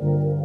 Feels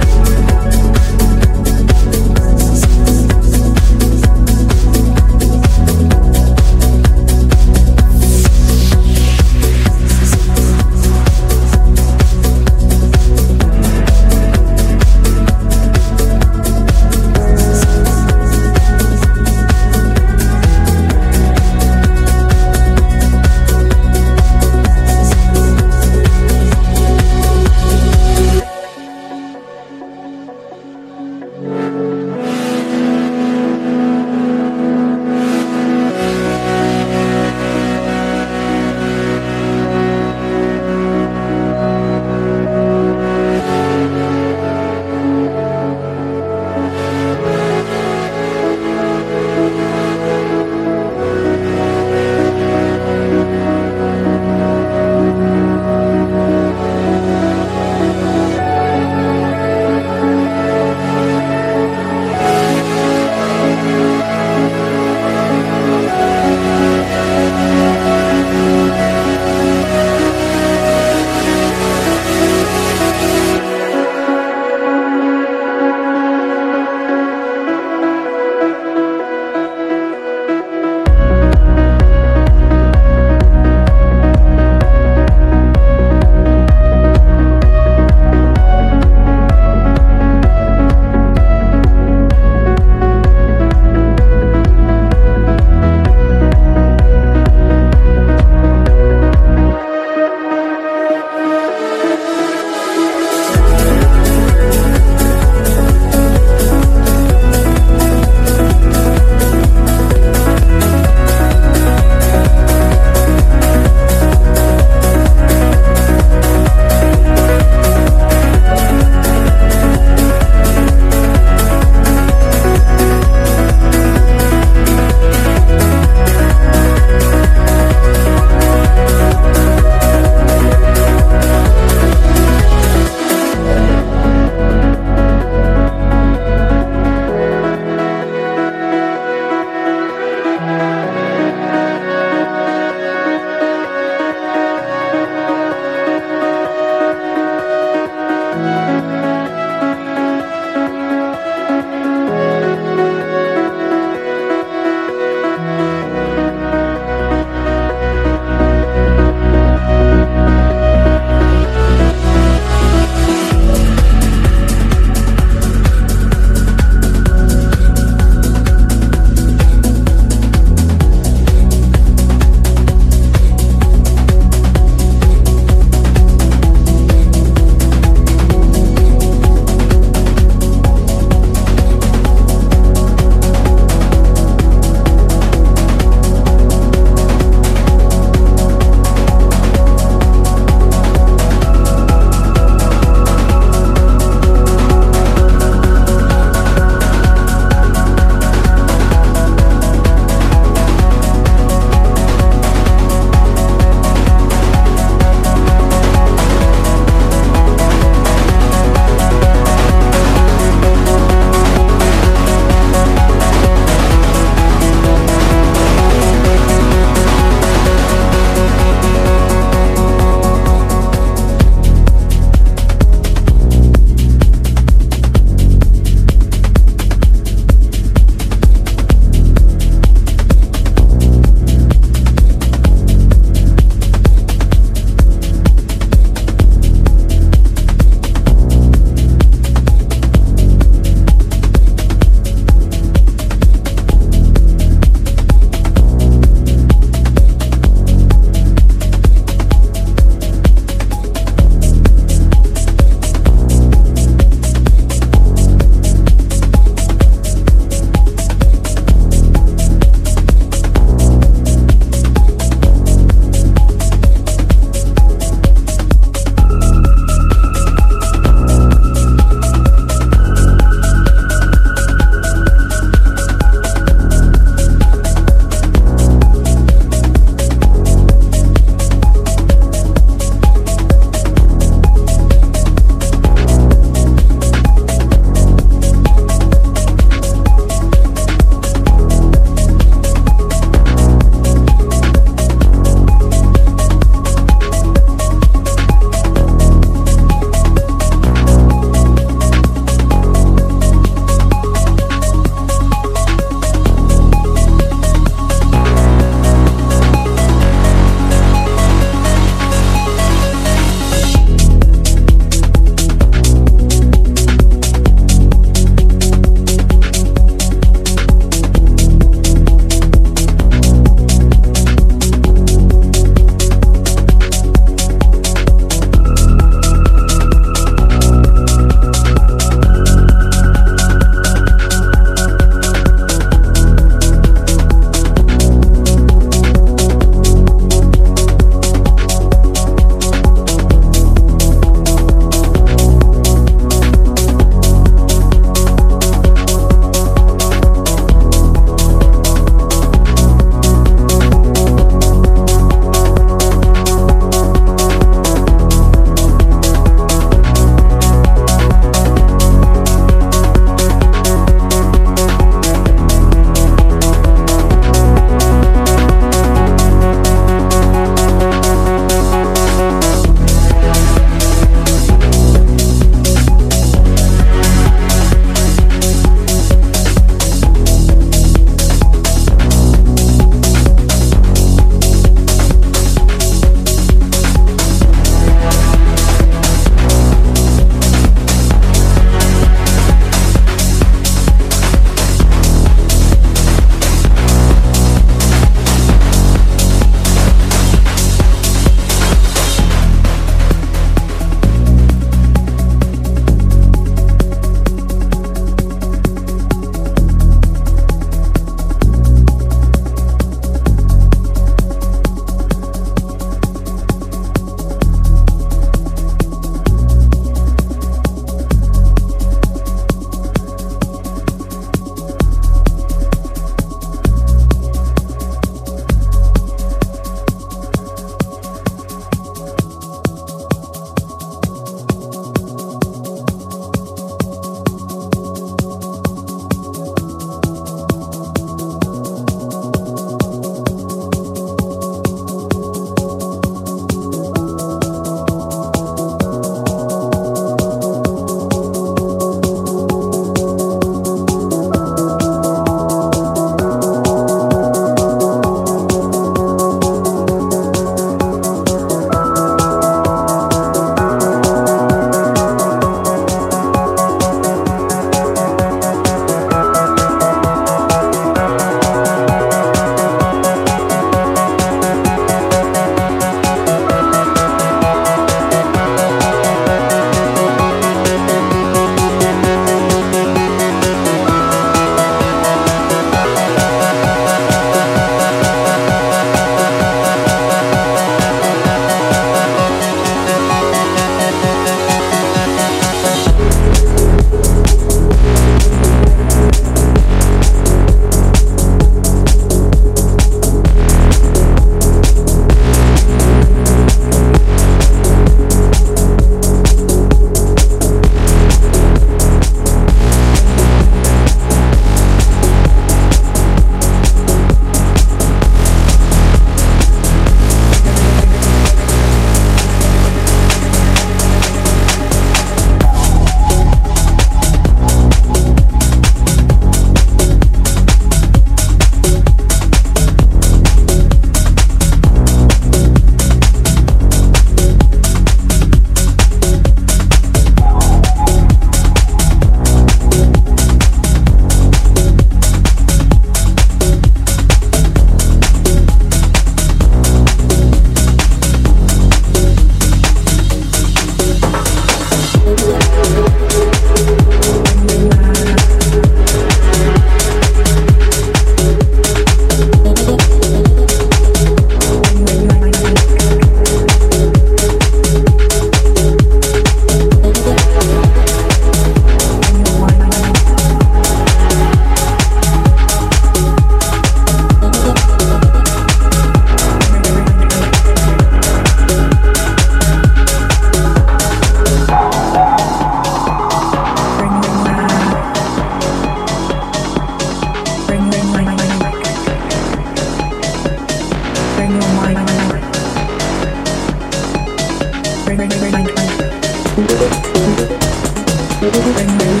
anh đến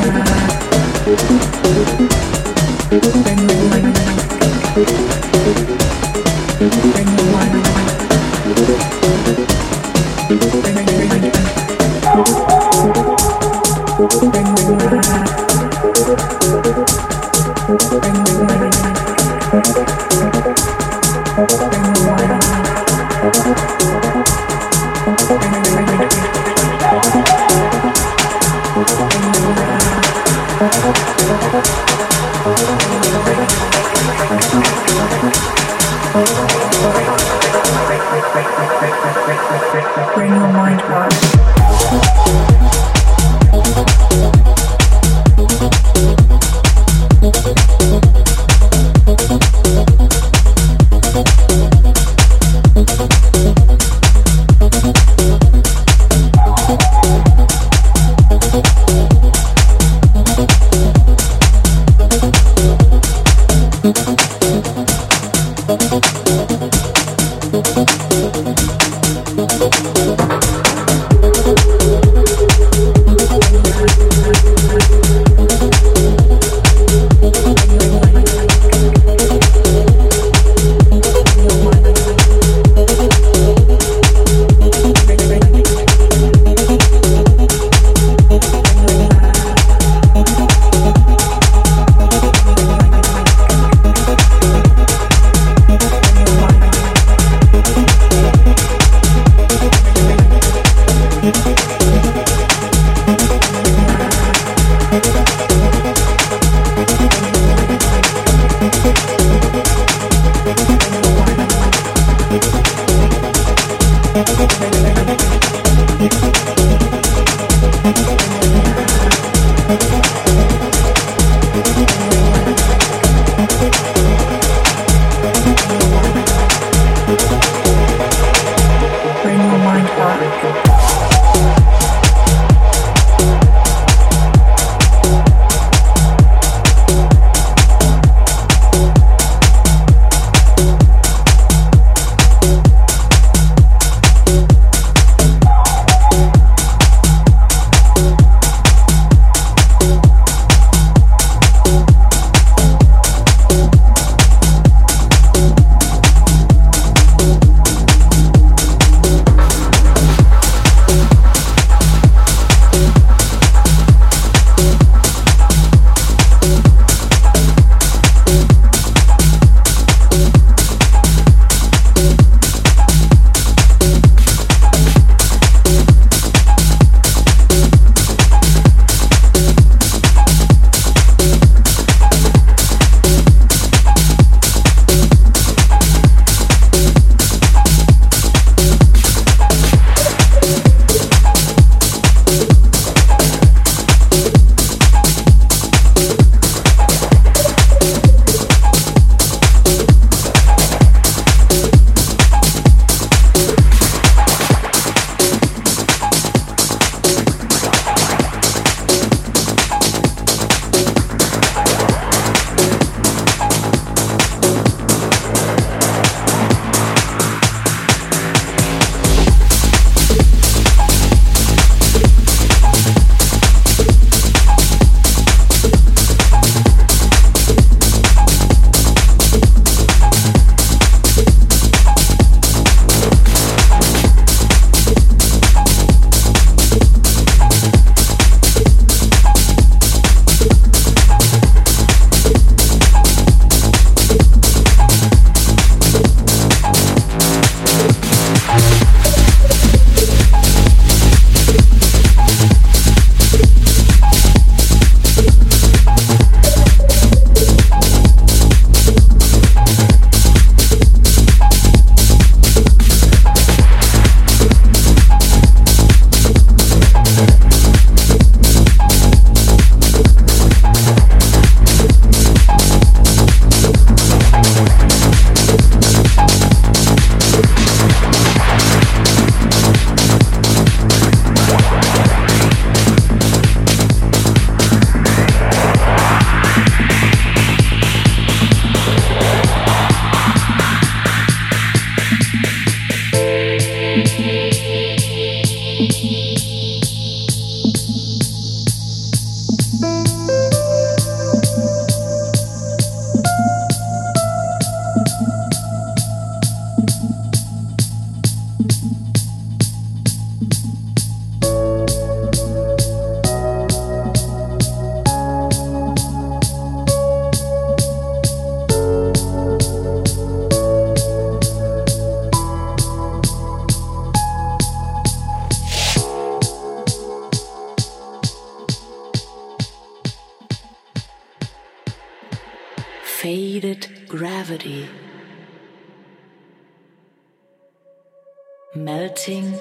melting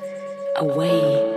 away.